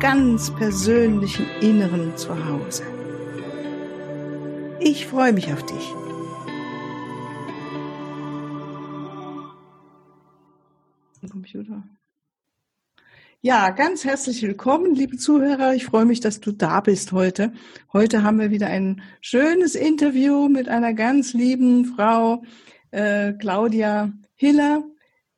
ganz persönlichen Inneren Zuhause. Ich freue mich auf dich. Computer. Ja, ganz herzlich willkommen, liebe Zuhörer. Ich freue mich, dass du da bist heute. Heute haben wir wieder ein schönes Interview mit einer ganz lieben Frau, äh, Claudia Hiller.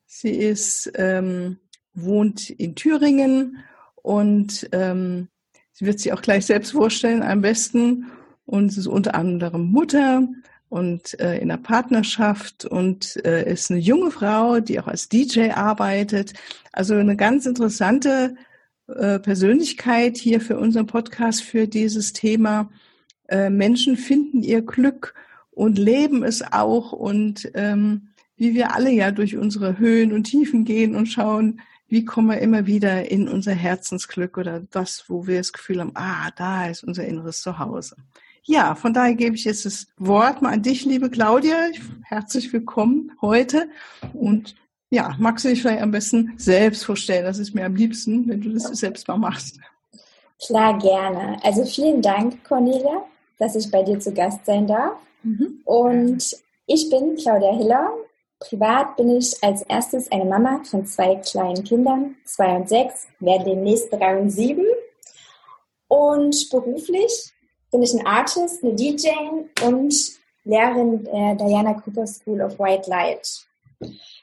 Sie ist, ähm, wohnt in Thüringen und ähm, sie wird sich auch gleich selbst vorstellen am besten. Und sie ist unter anderem Mutter und äh, in einer Partnerschaft und äh, ist eine junge Frau, die auch als DJ arbeitet. Also eine ganz interessante äh, Persönlichkeit hier für unseren Podcast für dieses Thema. Äh, Menschen finden ihr Glück und leben es auch und ähm, wie wir alle ja durch unsere Höhen und Tiefen gehen und schauen, wie kommen wir immer wieder in unser Herzensglück oder das, wo wir das Gefühl haben, ah, da ist unser inneres Zuhause. Ja, von daher gebe ich jetzt das Wort mal an dich, liebe Claudia. Herzlich willkommen heute. Und ja, magst du dich vielleicht am besten selbst vorstellen? Das ist mir am liebsten, wenn du das selbst mal machst. Klar, gerne. Also vielen Dank, Cornelia, dass ich bei dir zu Gast sein darf. Mhm. Und ich bin Claudia Hiller. Privat bin ich als erstes eine Mama von zwei kleinen Kindern, zwei und sechs, werde demnächst drei und sieben. Und beruflich bin ich ein Artist, eine DJ und Lehrerin der Diana Cooper School of White Light.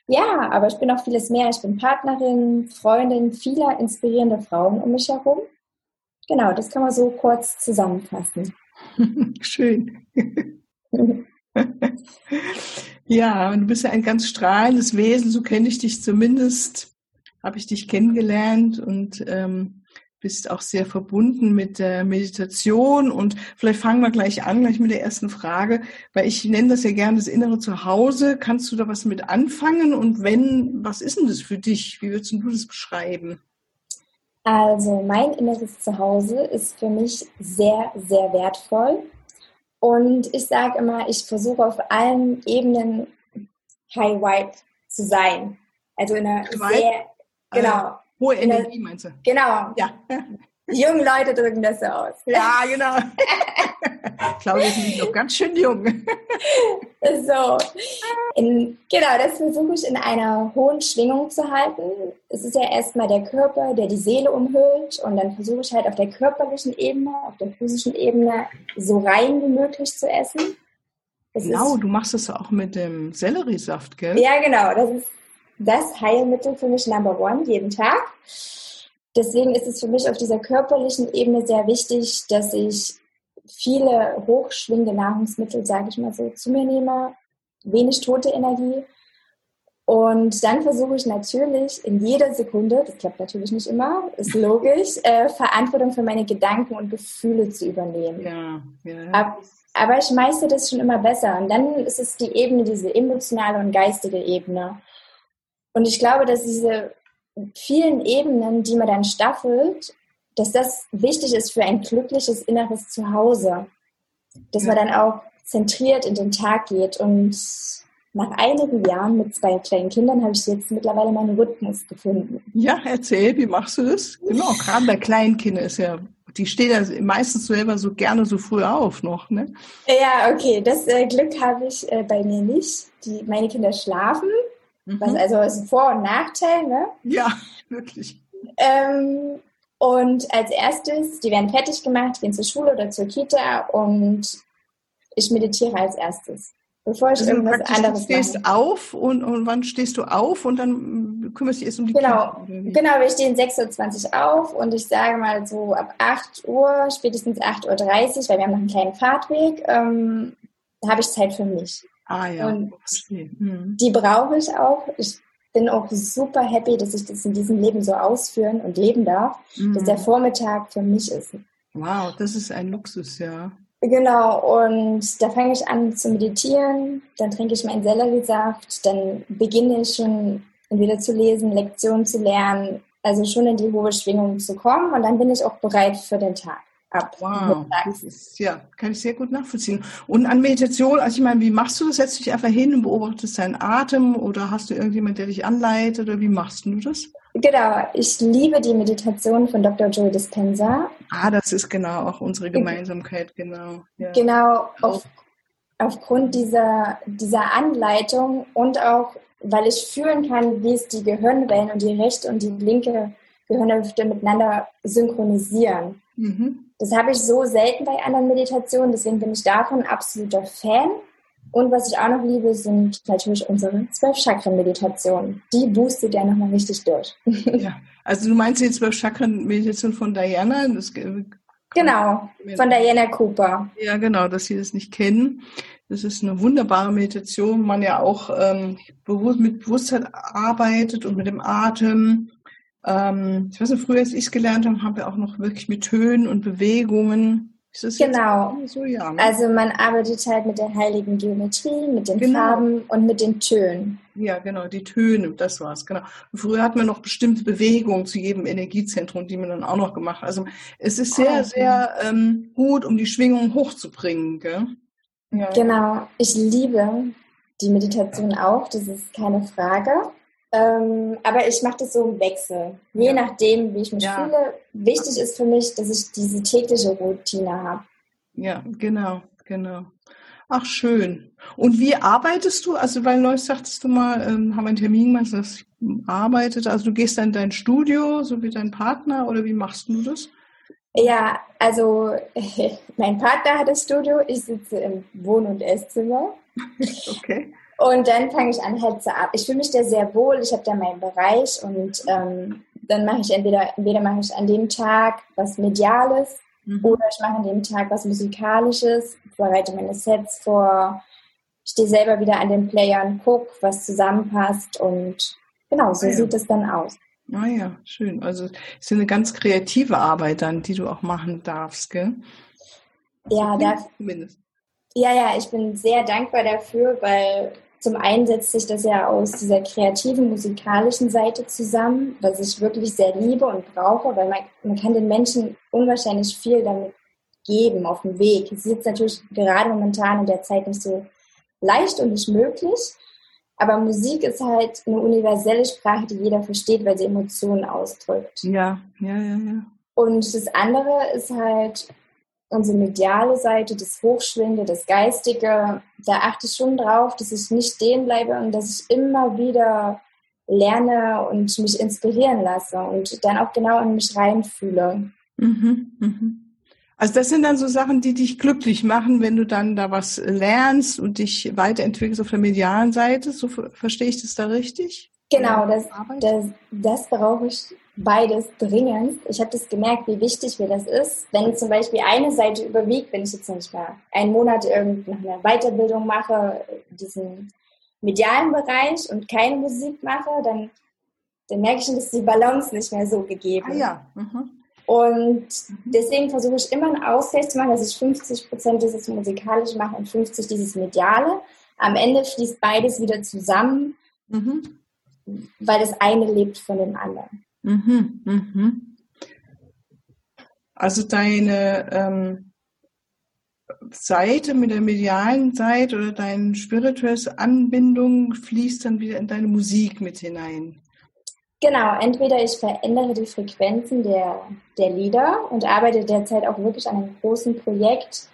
Ja, aber ich bin auch vieles mehr. Ich bin Partnerin, Freundin vieler inspirierender Frauen um mich herum. Genau, das kann man so kurz zusammenfassen. Schön. ja, du bist ja ein ganz strahlendes Wesen, so kenne ich dich zumindest, habe ich dich kennengelernt und ähm, bist auch sehr verbunden mit der Meditation und vielleicht fangen wir gleich an, gleich mit der ersten Frage, weil ich nenne das ja gerne das innere Zuhause. Kannst du da was mit anfangen und wenn, was ist denn das für dich? Wie würdest du das beschreiben? Also mein inneres Zuhause ist für mich sehr, sehr wertvoll und ich sage immer, ich versuche auf allen Ebenen High Vibe zu sein. Also in einer sehr, genau, Hohe Energie meinst du? Genau. Ja. Die jungen Leute drücken das so aus. Ja, genau. Claudia ist noch ganz schön jung. so. In, genau, das versuche ich in einer hohen Schwingung zu halten. Es ist ja erstmal der Körper, der die Seele umhüllt. Und dann versuche ich halt auf der körperlichen Ebene, auf der physischen Ebene so rein wie möglich zu essen. Das genau, ist, du machst das auch mit dem Selleriesaft, gell? Ja, genau. Das ist das Heilmittel für mich Number One jeden Tag. Deswegen ist es für mich auf dieser körperlichen Ebene sehr wichtig, dass ich viele hochschwingende Nahrungsmittel, sage ich mal so, zu mir nehme, wenig tote Energie. Und dann versuche ich natürlich in jeder Sekunde, das klappt natürlich nicht immer, ist logisch, äh, Verantwortung für meine Gedanken und Gefühle zu übernehmen. Ja, ja. Ab, aber ich meiste das schon immer besser. Und dann ist es die Ebene, diese emotionale und geistige Ebene. Und ich glaube, dass diese vielen Ebenen, die man dann staffelt, dass das wichtig ist für ein glückliches inneres Zuhause. Dass man dann auch zentriert in den Tag geht. Und nach einigen Jahren mit zwei kleinen Kindern habe ich jetzt mittlerweile meinen Rhythmus gefunden. Ja, erzähl, wie machst du das? Genau, gerade bei kleinen Kindern ist ja, die stehen ja meistens selber so gerne so früh auf noch, ne? Ja, okay, das äh, Glück habe ich äh, bei mir nicht. Die, meine Kinder schlafen Mhm. Was also ist ein Vor- und Nachteil, ne? Ja, wirklich. Ähm, und als erstes, die werden fertig gemacht, gehen zur Schule oder zur Kita und ich meditiere als erstes. Bevor ich also irgendwas anderes mache. Du stehst mache. auf und, und wann stehst du auf und dann kümmerst du dich erst um die Genau, Kinder, genau wir stehen 6.20 Uhr auf und ich sage mal so ab 8 Uhr, spätestens 8.30 Uhr, weil wir haben noch einen kleinen Fahrtweg, ähm, da habe ich Zeit für mich. Ah ja. Und mhm. die brauche ich auch. Ich bin auch super happy, dass ich das in diesem Leben so ausführen und leben darf, mhm. dass der Vormittag für mich ist. Wow, das ist ein Luxus, ja. Genau, und da fange ich an zu meditieren, dann trinke ich meinen Selleriesaft, dann beginne ich schon entweder zu lesen, Lektionen zu lernen, also schon in die hohe Schwingung zu kommen und dann bin ich auch bereit für den Tag. Ab. Wow, das ist, ja, kann ich sehr gut nachvollziehen. Und an Meditation, also ich meine, wie machst du das? Setzt du dich einfach hin und beobachtest deinen Atem oder hast du irgendjemand, der dich anleitet oder wie machst du das? Genau, ich liebe die Meditation von Dr. Joe Dispenza. Ah, das ist genau auch unsere Gemeinsamkeit, genau. Ja. Genau, auf, aufgrund dieser, dieser Anleitung und auch, weil ich fühlen kann, wie es die Gehirnwellen und die rechte und die linke Gehirnhälfte miteinander synchronisieren. Mhm. Das habe ich so selten bei anderen Meditationen, deswegen bin ich davon absoluter Fan. Und was ich auch noch liebe, sind natürlich unsere zwölf Chakren-Meditationen. Die boostet ja nochmal richtig durch. Ja, also du meinst die zwölf Chakren-Meditation von Diana? Das, genau, von Diana Cooper. Ja, genau, dass sie das nicht kennen. Das ist eine wunderbare Meditation, man ja auch ähm, mit Bewusstheit arbeitet und mit dem Atem. Ähm, ich weiß nicht, früher, als ich es gelernt habe, haben wir auch noch wirklich mit Tönen und Bewegungen genau. So, ja, ne? Also man arbeitet halt mit der heiligen Geometrie, mit den genau. Farben und mit den Tönen. Ja, genau, die Töne, das war's, genau. Früher hat man noch bestimmte Bewegungen zu jedem Energiezentrum, die man dann auch noch gemacht. Also es ist sehr, oh, sehr ähm, gut, um die Schwingung hochzubringen. Gell? Ja. Genau, ich liebe die Meditation auch, das ist keine Frage. Ähm, aber ich mache das so im Wechsel. Je ja. nachdem, wie ich mich ja. fühle. Wichtig ist für mich, dass ich diese tägliche Routine habe. Ja, genau, genau. Ach, schön. Und wie arbeitest du? Also, weil neulich sagtest du mal, ähm, haben wir einen Termin gemacht, dass ich arbeitet. Also, du gehst dann in dein Studio, so wie dein Partner, oder wie machst du das? Ja, also, mein Partner hat das Studio, ich sitze im Wohn- und Esszimmer. okay. Und dann fange ich an halt zu arbeiten. Ich fühle mich da sehr wohl, ich habe da meinen Bereich und ähm, dann mache ich entweder, entweder mache ich an dem Tag was Mediales mhm. oder ich mache an dem Tag was Musikalisches, bereite meine Sets vor, stehe selber wieder an den Playern, gucke, was zusammenpasst und genau, so ah, ja. sieht es dann aus. Ah ja, schön. Also es ist eine ganz kreative Arbeit dann, die du auch machen darfst, gell? Ja, da, zumindest. Ja, ja, ich bin sehr dankbar dafür, weil zum einen setzt sich das ja aus dieser kreativen, musikalischen Seite zusammen, was ich wirklich sehr liebe und brauche, weil man, man kann den Menschen unwahrscheinlich viel damit geben auf dem Weg. Es ist jetzt natürlich gerade momentan in der Zeit nicht so leicht und nicht möglich, aber Musik ist halt eine universelle Sprache, die jeder versteht, weil sie Emotionen ausdrückt. Ja, ja, ja, ja. Und das andere ist halt unsere mediale Seite, das Hochschwingende, das Geistige, da achte ich schon drauf, dass ich nicht stehen bleibe und dass ich immer wieder lerne und mich inspirieren lasse und dann auch genau in mich reinfühle. Mhm, mhm. Also das sind dann so Sachen, die dich glücklich machen, wenn du dann da was lernst und dich weiterentwickelst auf der medialen Seite. So verstehe ich das da richtig? Genau, das, das, das brauche ich beides dringend. Ich habe das gemerkt, wie wichtig mir das ist. Wenn zum Beispiel eine Seite überwiegt, wenn ich jetzt nicht mal einen Monat irgendeine Weiterbildung mache, diesen medialen Bereich und keine Musik mache, dann, dann merke ich schon, dass die Balance nicht mehr so gegeben ist. Ah, ja. Mhm. Und deswegen versuche ich immer einen Ausgleich zu machen, dass ich 50 Prozent dieses Musikalische mache und 50% dieses Mediale. Am Ende fließt beides wieder zusammen, mhm. weil das eine lebt von dem anderen. Mhm, mhm. Also deine ähm, Seite mit der medialen Seite oder deine spirituelle Anbindung fließt dann wieder in deine Musik mit hinein. Genau, entweder ich verändere die Frequenzen der, der Lieder und arbeite derzeit auch wirklich an einem großen Projekt,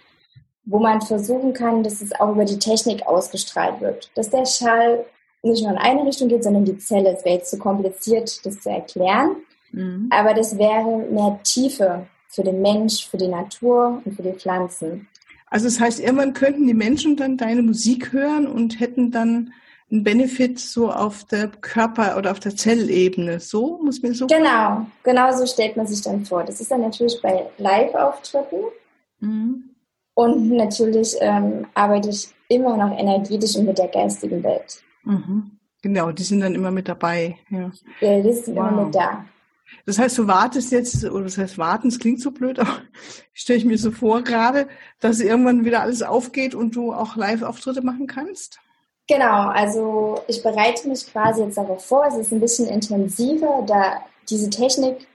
wo man versuchen kann, dass es auch über die Technik ausgestrahlt wird. Dass der Schall nicht nur in eine Richtung geht, sondern die Zelle. Es wäre jetzt zu kompliziert, das zu erklären. Mhm. Aber das wäre mehr Tiefe für den Mensch, für die Natur und für die Pflanzen. Also das heißt, irgendwann könnten die Menschen dann deine Musik hören und hätten dann einen Benefit so auf der Körper- oder auf der Zellebene. So muss man so. Genau, genau so stellt man sich dann vor. Das ist dann natürlich bei Live-Auftritten. Mhm. Und natürlich ähm, arbeite ich immer noch energetisch und mit der geistigen Welt. Mhm. Genau, die sind dann immer mit dabei. Ja, ja die sind wow. immer mit da. Das heißt, du wartest jetzt, oder das heißt warten, es klingt so blöd, aber stelle ich mir so vor gerade, dass irgendwann wieder alles aufgeht und du auch Live-Auftritte machen kannst? Genau, also ich bereite mich quasi jetzt darauf vor. Es ist ein bisschen intensiver, da diese Technik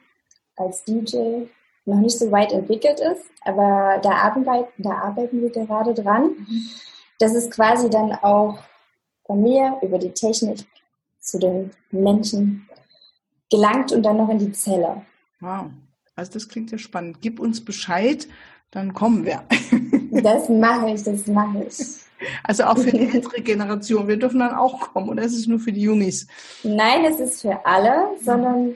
als DJ noch nicht so weit entwickelt ist, aber da arbeiten, da arbeiten wir gerade dran. Mhm. Das ist quasi dann auch von mir über die Technik zu den Menschen gelangt und dann noch in die Zelle. Wow, also das klingt ja spannend. Gib uns Bescheid, dann kommen wir. Das mache ich, das mache ich. Also auch für die ältere Generation. Wir dürfen dann auch kommen oder ist es nur für die Jungs? Nein, es ist für alle, sondern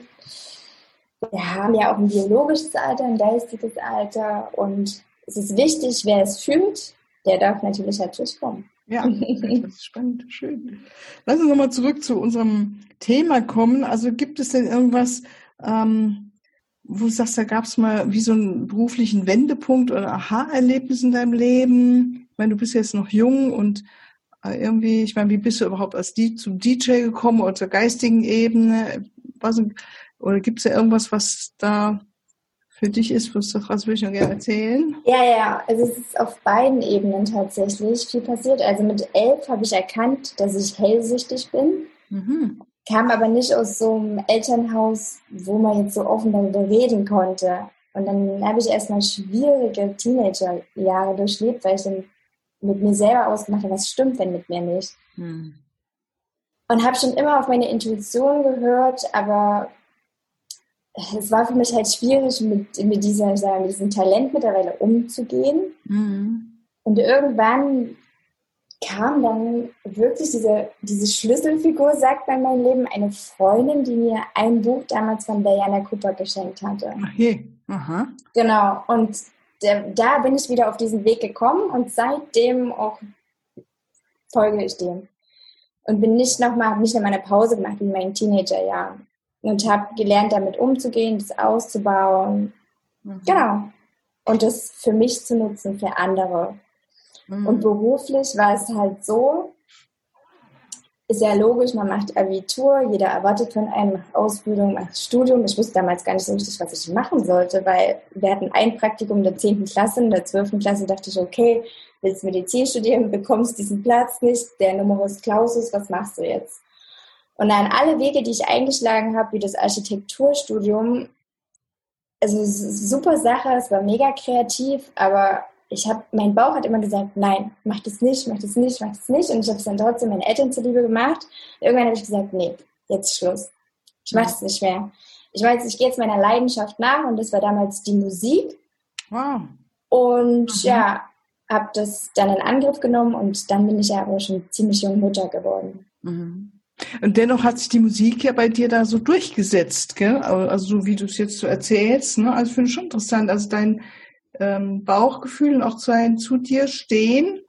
wir haben ja auch ein biologisches Alter, ein geistiges Alter und es ist wichtig, wer es fühlt, der darf natürlich natürlich kommen. Ja, das ist spannend, schön. Lass uns nochmal zurück zu unserem Thema kommen. Also gibt es denn irgendwas, ähm, wo du sagst, da gab es mal wie so einen beruflichen Wendepunkt oder Aha-Erlebnis in deinem Leben? Ich meine, du bist jetzt noch jung und äh, irgendwie, ich meine, wie bist du überhaupt als die zum DJ gekommen oder zur geistigen Ebene? Was, oder gibt es ja irgendwas, was da für dich ist, was, was will ich noch gerne erzählen? Ja, ja, also es ist auf beiden Ebenen tatsächlich viel passiert. Also mit elf habe ich erkannt, dass ich hellsichtig bin. Mhm. Kam aber nicht aus so einem Elternhaus, wo man jetzt so offen darüber reden konnte. Und dann habe ich erstmal schwierige Teenagerjahre durchlebt, weil ich dann mit mir selber ausgemacht habe, was stimmt denn mit mir nicht. Mhm. Und habe schon immer auf meine Intuition gehört, aber es war für mich halt schwierig, mit, mit, dieser, mit diesem Talent mittlerweile umzugehen. Mhm. Und irgendwann kam dann wirklich diese, diese Schlüsselfigur, sagt man in meinem Leben, eine Freundin, die mir ein Buch damals von Diana Cooper geschenkt hatte. Je. Aha. Genau. Und der, da bin ich wieder auf diesen Weg gekommen und seitdem auch folge ich dem. Und bin nicht nochmal, nicht nochmal eine Pause gemacht wie in meinen Teenagerjahren und habe gelernt, damit umzugehen, das auszubauen. Mhm. Genau. Und das für mich zu nutzen, für andere. Mhm. Und beruflich war es halt so, ist ja logisch, man macht Abitur, jeder erwartet von einem, macht Ausbildung, macht Studium. Ich wusste damals gar nicht so richtig, was ich machen sollte, weil wir hatten ein Praktikum in der 10. Klasse, in der 12. Klasse dachte ich, okay, willst Medizin studieren, bekommst diesen Platz nicht, der Numerus Clausus, was machst du jetzt? Und dann alle Wege, die ich eingeschlagen habe, wie das Architekturstudium, also super Sache, es war mega kreativ, aber ich habe, mein Bauch hat immer gesagt, nein, mach das nicht, mach das nicht, mach das nicht. Und ich habe es dann trotzdem meinen Eltern zuliebe gemacht. Irgendwann habe ich gesagt, nee, jetzt Schluss. Ich mache es nicht mehr. Ich weiß, ich gehe jetzt meiner Leidenschaft nach und das war damals die Musik. Wow. Und mhm. ja, habe das dann in Angriff genommen und dann bin ich ja aber schon ziemlich jung Mutter geworden. Mhm. Und dennoch hat sich die Musik ja bei dir da so durchgesetzt, gell? Also so wie du es jetzt so erzählst, ne? Also finde ich schon interessant. Also dein ähm, Bauchgefühl und auch zu, ein, zu dir stehen,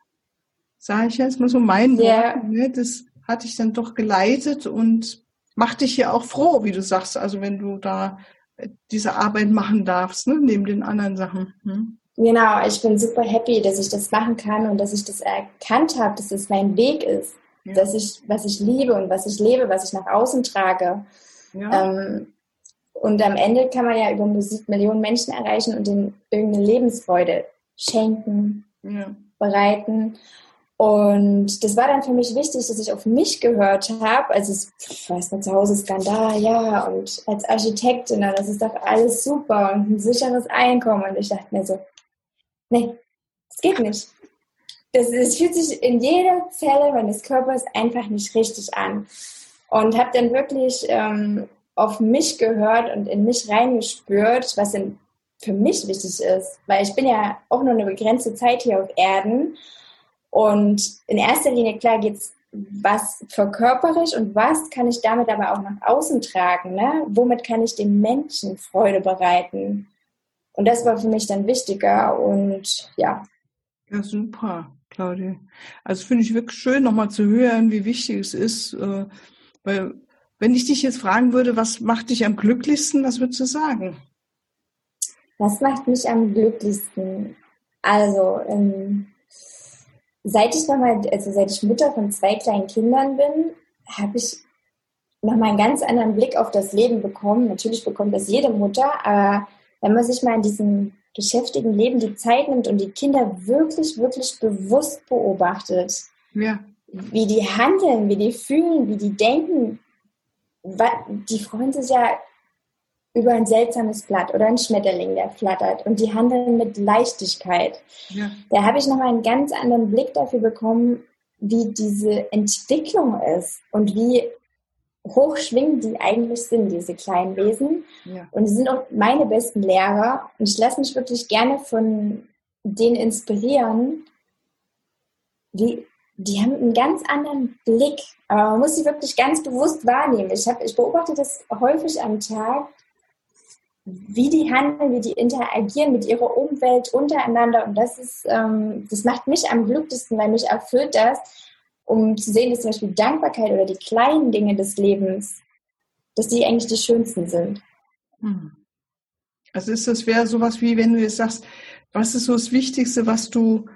sage ich jetzt mal so mein yeah. Wort, ne? das hat dich dann doch geleitet und macht dich ja auch froh, wie du sagst, also wenn du da äh, diese Arbeit machen darfst, ne? neben den anderen Sachen. Hm? Genau, ich bin super happy, dass ich das machen kann und dass ich das erkannt habe, dass es mein Weg ist ja. dass ich, was ich liebe und was ich lebe, was ich nach außen trage. Ja. Ähm, und am Ende kann man ja über Musik Millionen Menschen erreichen und ihnen irgendeine Lebensfreude schenken, ja. bereiten. Und das war dann für mich wichtig, dass ich auf mich gehört habe. Also, es, ich weiß nicht, zu Hause Skandal, ja, und als Architektin, das ist doch alles super und ein sicheres Einkommen. Und ich dachte mir so, nee, das geht nicht das, das fühlt sich in jeder Zelle meines Körpers einfach nicht richtig an. Und habe dann wirklich ähm, auf mich gehört und in mich reingespürt, was denn für mich wichtig ist. Weil ich bin ja auch nur eine begrenzte Zeit hier auf Erden. Und in erster Linie, klar, geht es was verkörpere ich und was kann ich damit aber auch nach außen tragen? Ne? Womit kann ich den Menschen Freude bereiten? Und das war für mich dann wichtiger und ja. Ja, super. Claudia. Also finde ich wirklich schön, nochmal zu hören, wie wichtig es ist, äh, weil wenn ich dich jetzt fragen würde, was macht dich am glücklichsten, was würdest du sagen? Was macht mich am glücklichsten? Also, ähm, seit ich nochmal, also seit ich Mutter von zwei kleinen Kindern bin, habe ich nochmal einen ganz anderen Blick auf das Leben bekommen. Natürlich bekommt das jede Mutter, aber wenn man sich mal in diesem geschäftigen Leben die Zeit nimmt und die Kinder wirklich, wirklich bewusst beobachtet, ja. wie die handeln, wie die fühlen, wie die denken, die freuen sich ja über ein seltsames Blatt oder ein Schmetterling, der flattert und die handeln mit Leichtigkeit. Ja. Da habe ich nochmal einen ganz anderen Blick dafür bekommen, wie diese Entwicklung ist und wie hochschwingend die eigentlich sind, diese kleinen Wesen. Ja. Und sie sind auch meine besten Lehrer. Und ich lasse mich wirklich gerne von denen inspirieren. Die, die haben einen ganz anderen Blick. Aber man muss sie wirklich ganz bewusst wahrnehmen. Ich, hab, ich beobachte das häufig am Tag, wie die handeln, wie die interagieren mit ihrer Umwelt untereinander. Und das ist, ähm, das macht mich am glücklichsten, weil mich erfüllt das, um zu sehen, dass zum Beispiel Dankbarkeit oder die kleinen Dinge des Lebens, dass die eigentlich die schönsten sind. Hm. Also ist das wäre sowas wie, wenn du jetzt sagst, was ist so das Wichtigste, was du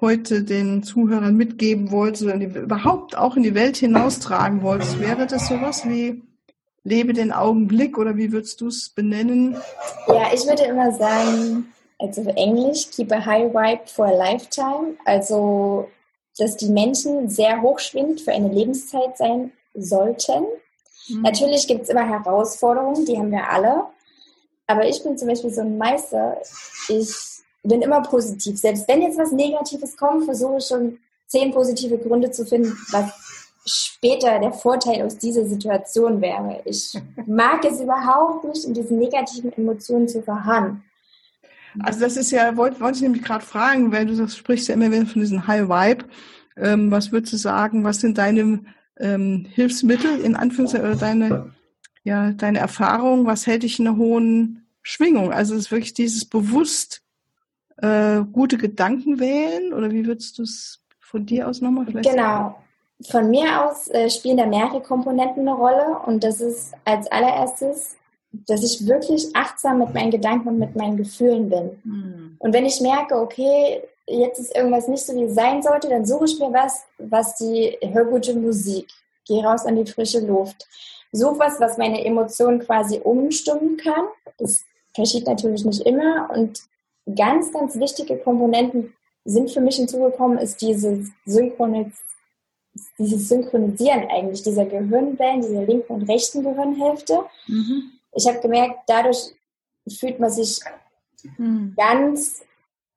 heute den Zuhörern mitgeben wolltest oder überhaupt auch in die Welt hinaustragen wolltest, wäre das sowas wie lebe den Augenblick oder wie würdest du es benennen? Ja, ich würde immer sagen, also Englisch, keep a high vibe for a lifetime. Also dass die Menschen sehr hochschwingend für eine Lebenszeit sein sollten. Mhm. Natürlich gibt es immer Herausforderungen, die haben wir alle. Aber ich bin zum Beispiel so ein Meister. Ich bin immer positiv. Selbst wenn jetzt was Negatives kommt, versuche ich schon zehn positive Gründe zu finden, was später der Vorteil aus dieser Situation wäre. Ich mag es überhaupt nicht, in diesen negativen Emotionen zu verharren. Also das ist ja, wollte wollt ich nämlich gerade fragen, weil du das sprichst ja immer wieder von diesem High Vibe. Ähm, was würdest du sagen, was sind deine ähm, Hilfsmittel, in Anführungszeichen, oder deine, ja, deine Erfahrung, was hält dich in einer hohen Schwingung? Also es ist wirklich dieses bewusst äh, gute Gedanken wählen oder wie würdest du es von dir aus nochmal vielleicht Genau. Sagen? Von mir aus äh, spielen da mehrere Komponenten eine Rolle und das ist als allererstes dass ich wirklich achtsam mit meinen Gedanken und mit meinen Gefühlen bin. Mhm. Und wenn ich merke, okay, jetzt ist irgendwas nicht so, wie es sein sollte, dann suche ich mir was, was die, hör gute Musik, geh raus an die frische Luft. Suche was, was meine Emotionen quasi umstimmen kann. Das geschieht natürlich nicht immer. Und ganz, ganz wichtige Komponenten sind für mich hinzugekommen, ist dieses Synchronis dieses Synchronisieren eigentlich, dieser Gehirnwellen, dieser linken und rechten Gehirnhälfte. Mhm ich habe gemerkt, dadurch fühlt man sich hm. ganz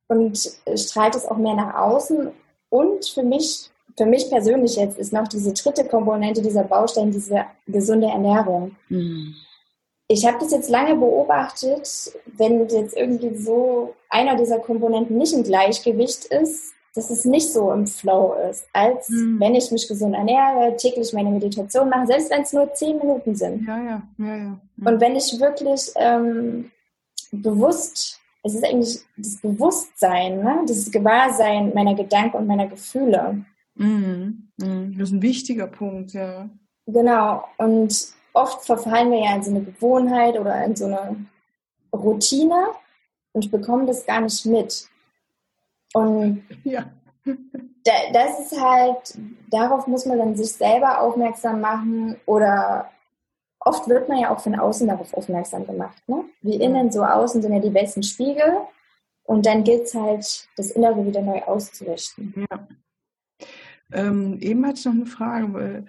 und strahlt es auch mehr nach außen. Und für mich, für mich persönlich jetzt ist noch diese dritte Komponente dieser Baustein, diese gesunde Ernährung. Hm. Ich habe das jetzt lange beobachtet, wenn jetzt irgendwie so einer dieser Komponenten nicht im Gleichgewicht ist, dass es nicht so im Flow ist, als mhm. wenn ich mich gesund ernähre, täglich meine Meditation mache, selbst wenn es nur zehn Minuten sind. Ja, ja, ja, ja. Und wenn ich wirklich ähm, bewusst, es ist eigentlich das Bewusstsein, ne? das Gewahrsein meiner Gedanken und meiner Gefühle. Mhm. Mhm. Das ist ein wichtiger Punkt, ja. Genau. Und oft verfallen wir ja in so eine Gewohnheit oder in so eine Routine und bekommen das gar nicht mit. Und ja. das ist halt, darauf muss man dann sich selber aufmerksam machen oder oft wird man ja auch von außen darauf aufmerksam gemacht. Ne? Wie innen, so außen sind ja die besten Spiegel. Und dann gilt es halt, das Innere wieder neu auszurichten. Ja. Ähm, eben hatte ich noch eine Frage, weil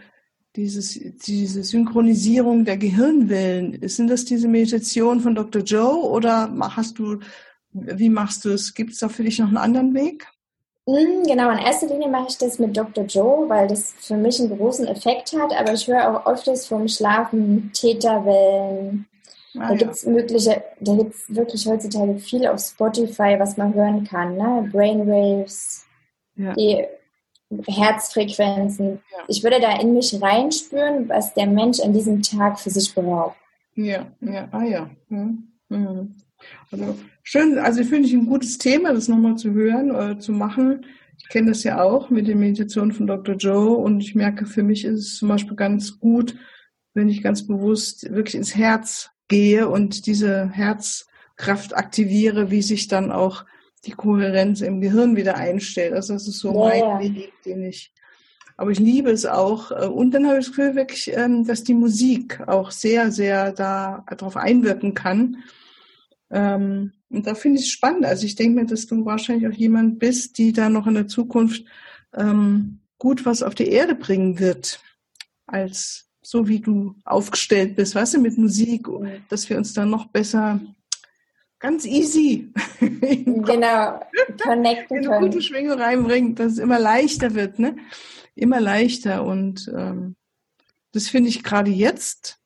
dieses, diese Synchronisierung der Gehirnwellen, sind das diese Meditation von Dr. Joe oder hast du wie machst du es? Gibt es da für dich noch einen anderen Weg? Hm, genau, in erster Linie mache ich das mit Dr. Joe, weil das für mich einen großen Effekt hat, aber ich höre auch öfters vom Schlafen Täterwellen. Ah, da ja. gibt es mögliche, da gibt es wirklich heutzutage viel auf Spotify, was man hören kann, ne? Brainwaves, ja. die Herzfrequenzen. Ja. Ich würde da in mich reinspüren, was der Mensch an diesem Tag für sich braucht. Ja, ja, ah ja. Hm. Hm. Also schön, also finde ich ein gutes Thema, das nochmal zu hören äh, zu machen. Ich kenne das ja auch mit der Meditation von Dr. Joe und ich merke, für mich ist es zum Beispiel ganz gut, wenn ich ganz bewusst wirklich ins Herz gehe und diese Herzkraft aktiviere, wie sich dann auch die Kohärenz im Gehirn wieder einstellt. Also das ist so yeah. mein Weg, den ich aber ich liebe es auch. Äh, und dann habe ich das Gefühl wirklich, ähm, dass die Musik auch sehr, sehr da darauf einwirken kann. Ähm, und da finde ich es spannend. Also ich denke mir, dass du wahrscheinlich auch jemand bist, die da noch in der Zukunft ähm, gut was auf die Erde bringen wird, als so wie du aufgestellt bist, weißt du, mit Musik, dass wir uns dann noch besser ganz easy genau connecten eine gute Schwingung reinbringen, dass es immer leichter wird, ne? Immer leichter und ähm, das finde ich gerade jetzt,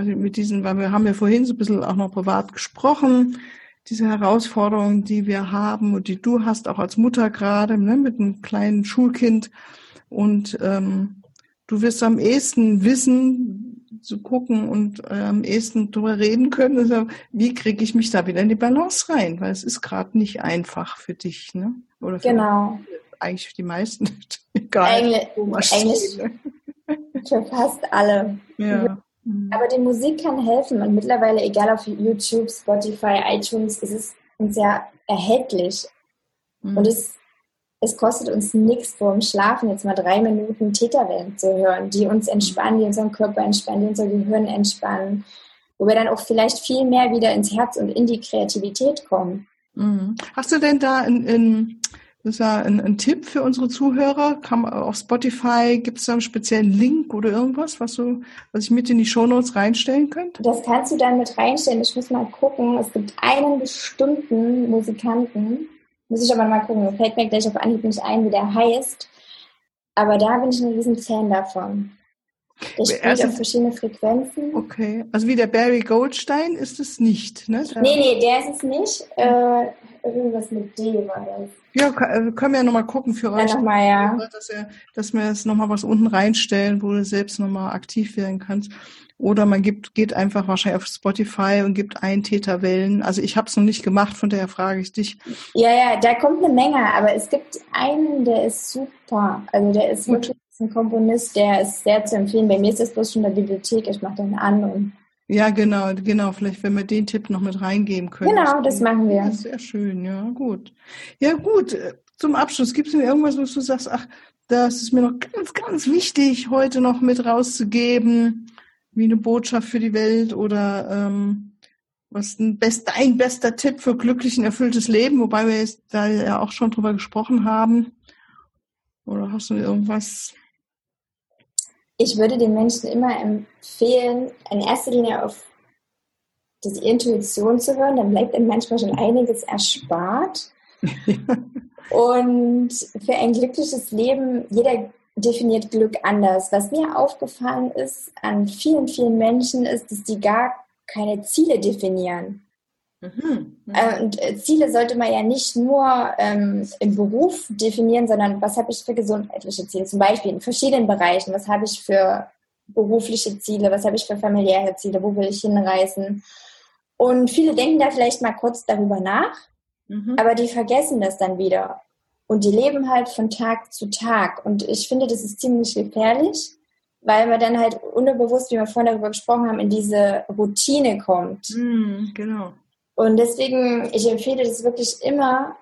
also mit diesen, weil wir haben ja vorhin so ein bisschen auch noch privat gesprochen, diese Herausforderungen, die wir haben und die du hast, auch als Mutter gerade, ne, mit einem kleinen Schulkind und ähm, du wirst am ehesten wissen, zu gucken und äh, am ehesten drüber reden können, also wie kriege ich mich da wieder in die Balance rein, weil es ist gerade nicht einfach für dich, ne? Oder für genau. eigentlich für die meisten. Egal. Engl Englisch ne? für fast alle. Ja. Aber die Musik kann helfen und mittlerweile, egal auf YouTube, Spotify, iTunes, ist es uns ja erhältlich. Mhm. Und es es kostet uns nichts vor dem Schlafen, jetzt mal drei Minuten Täterwellen zu hören, die uns entspannen, die unseren Körper entspannen, die unser Gehirn entspannen, wo wir dann auch vielleicht viel mehr wieder ins Herz und in die Kreativität kommen. Mhm. Hast du denn da in, in das ist ja ein, ein, Tipp für unsere Zuhörer. Kann, auf Spotify gibt es da einen speziellen Link oder irgendwas, was, du, was ich mit in die Shownotes reinstellen könnte? Das kannst du dann mit reinstellen. Ich muss mal gucken. Es gibt einen bestimmten Musikanten, muss ich aber mal gucken. Fällt mir gleich auf Anhieb nicht ein, wie der heißt. Aber da bin ich ein riesen Fan davon. Der spielt auf verschiedene Frequenzen. Okay, also wie der Barry Goldstein ist es nicht, ne? Der nee, nee, der ist es nicht. Äh, irgendwas mit D war das. Ja, äh, können wir ja nochmal gucken für euch. Ja, nochmal, ja. Dass, er, dass wir jetzt nochmal was unten reinstellen, wo du selbst nochmal aktiv werden kannst. Oder man gibt, geht einfach wahrscheinlich auf Spotify und gibt ein Täterwellen. Also ich habe es noch nicht gemacht, von daher frage ich dich. Ja, ja, da kommt eine Menge, aber es gibt einen, der ist super. Also der ist Gut. wirklich ein Komponist, der ist sehr zu empfehlen. Bei mir ist das bloß schon in der Bibliothek, ich mache den an und ja, genau, genau. Vielleicht, wenn wir den Tipp noch mit reingeben können. Genau, das machen wir. Ja, sehr schön, ja, gut. Ja, gut. Zum Abschluss, gibt es mir irgendwas, was du sagst, ach, das ist mir noch ganz, ganz wichtig, heute noch mit rauszugeben? wie eine Botschaft für die Welt oder ähm, was ein best, dein bester Tipp für glücklich und erfülltes Leben, wobei wir jetzt da ja auch schon drüber gesprochen haben. Oder hast du irgendwas? Ich würde den Menschen immer empfehlen, in erster Linie auf die Intuition zu hören, dann bleibt ihnen manchmal schon einiges erspart. und für ein glückliches Leben, jeder definiert Glück anders. Was mir aufgefallen ist an vielen, vielen Menschen, ist, dass die gar keine Ziele definieren. Mhm. Äh, und äh, Ziele sollte man ja nicht nur ähm, im Beruf definieren, sondern was habe ich für gesundheitliche Ziele? Zum Beispiel in verschiedenen Bereichen. Was habe ich für berufliche Ziele? Was habe ich für familiäre Ziele? Wo will ich hinreisen? Und viele denken da vielleicht mal kurz darüber nach, mhm. aber die vergessen das dann wieder. Und die leben halt von Tag zu Tag. Und ich finde, das ist ziemlich gefährlich, weil man dann halt unterbewusst, wie wir vorhin darüber gesprochen haben, in diese Routine kommt. Mm, genau. Und deswegen, ich empfehle das wirklich immer,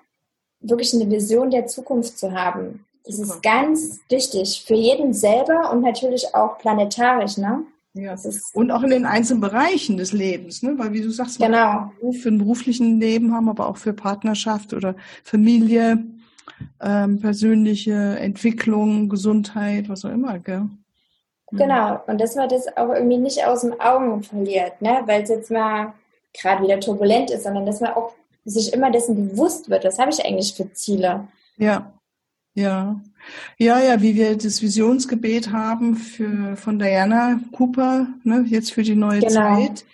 wirklich eine Vision der Zukunft zu haben. Das ist ganz wichtig für jeden selber und natürlich auch planetarisch, ne? Ja. und auch in den einzelnen Bereichen des Lebens, ne? weil wie du sagst, genau. für ein beruflichen Leben haben, aber auch für Partnerschaft oder Familie ähm, persönliche Entwicklung, Gesundheit, was auch immer, gell? Genau, und dass man das auch irgendwie nicht aus dem Augen verliert, ne? weil es jetzt mal gerade wieder turbulent ist, sondern dass man auch sich immer dessen bewusst wird, was habe ich eigentlich für Ziele. Ja, ja. Ja, ja, wie wir das Visionsgebet haben für, von Diana Cooper, ne, jetzt für die neue genau. Zeit.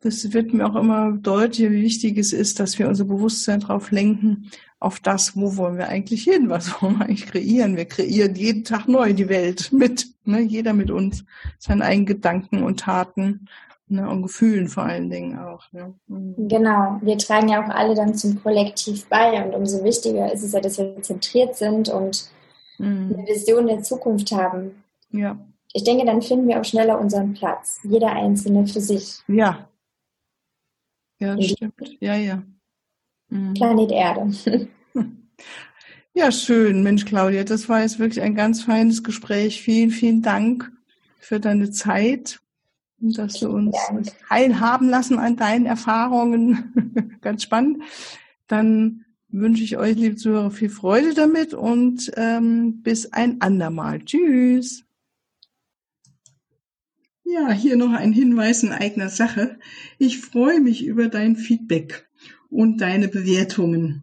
Das wird mir auch immer deutlicher, wie wichtig es ist, dass wir unser Bewusstsein darauf lenken, auf das, wo wollen wir eigentlich hin, was wollen wir eigentlich kreieren. Wir kreieren jeden Tag neu die Welt mit, ne? jeder mit uns, seinen eigenen Gedanken und Taten ne? und Gefühlen vor allen Dingen auch. Ne? Mhm. Genau, wir tragen ja auch alle dann zum Kollektiv bei und umso wichtiger ist es ja, dass wir zentriert sind und mhm. eine Vision der Zukunft haben. Ja. Ich denke, dann finden wir auch schneller unseren Platz, jeder Einzelne für sich. Ja. Ja, stimmt. Ja, ja. Mhm. Planet Erde. Ja, schön, Mensch, Claudia, das war jetzt wirklich ein ganz feines Gespräch. Vielen, vielen Dank für deine Zeit und dass du uns teilhaben lassen an deinen Erfahrungen. ganz spannend. Dann wünsche ich euch, liebe Zuhörer, viel Freude damit und ähm, bis ein andermal. Tschüss. Ja, hier noch ein Hinweis in eigener Sache. Ich freue mich über dein Feedback und deine Bewertungen